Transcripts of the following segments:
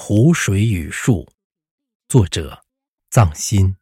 湖水与树，作者藏心。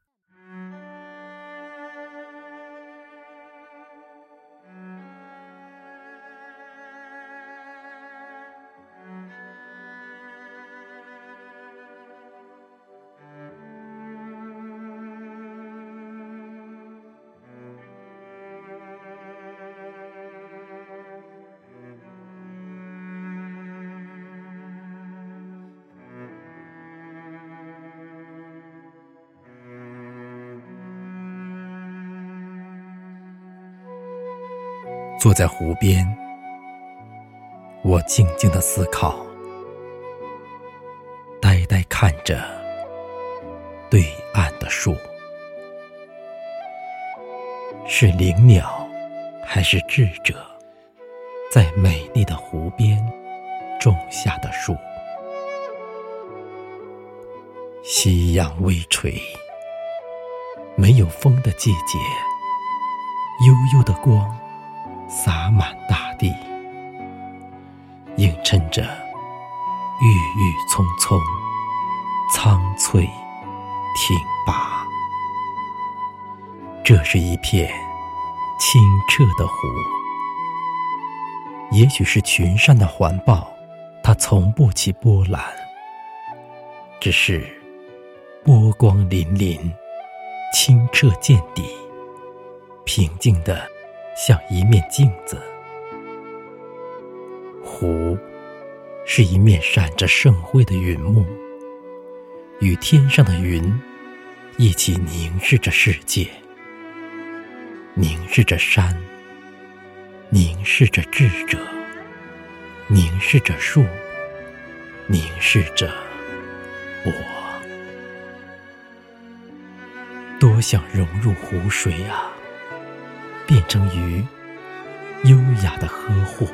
坐在湖边，我静静的思考，呆呆看着对岸的树，是灵鸟还是智者，在美丽的湖边种下的树？夕阳微垂，没有风的季节，悠悠的光。洒满大地，映衬着郁郁葱葱、苍翠挺拔。这是一片清澈的湖，也许是群山的环抱，它从不起波澜，只是波光粼粼，清澈见底，平静的。像一面镜子，湖是一面闪着盛辉的云幕，与天上的云一起凝视着世界，凝视着山，凝视着智者，凝视着树，凝视着我。多想融入湖水啊！变成鱼，优雅的呵护，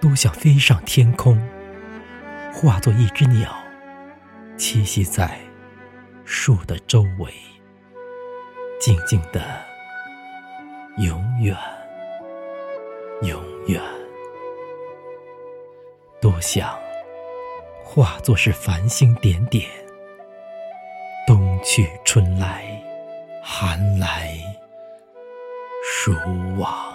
多想飞上天空，化作一只鸟，栖息在树的周围，静静的，永远，永远。多想化作是繁星点点，冬去春来，寒来。蛛网。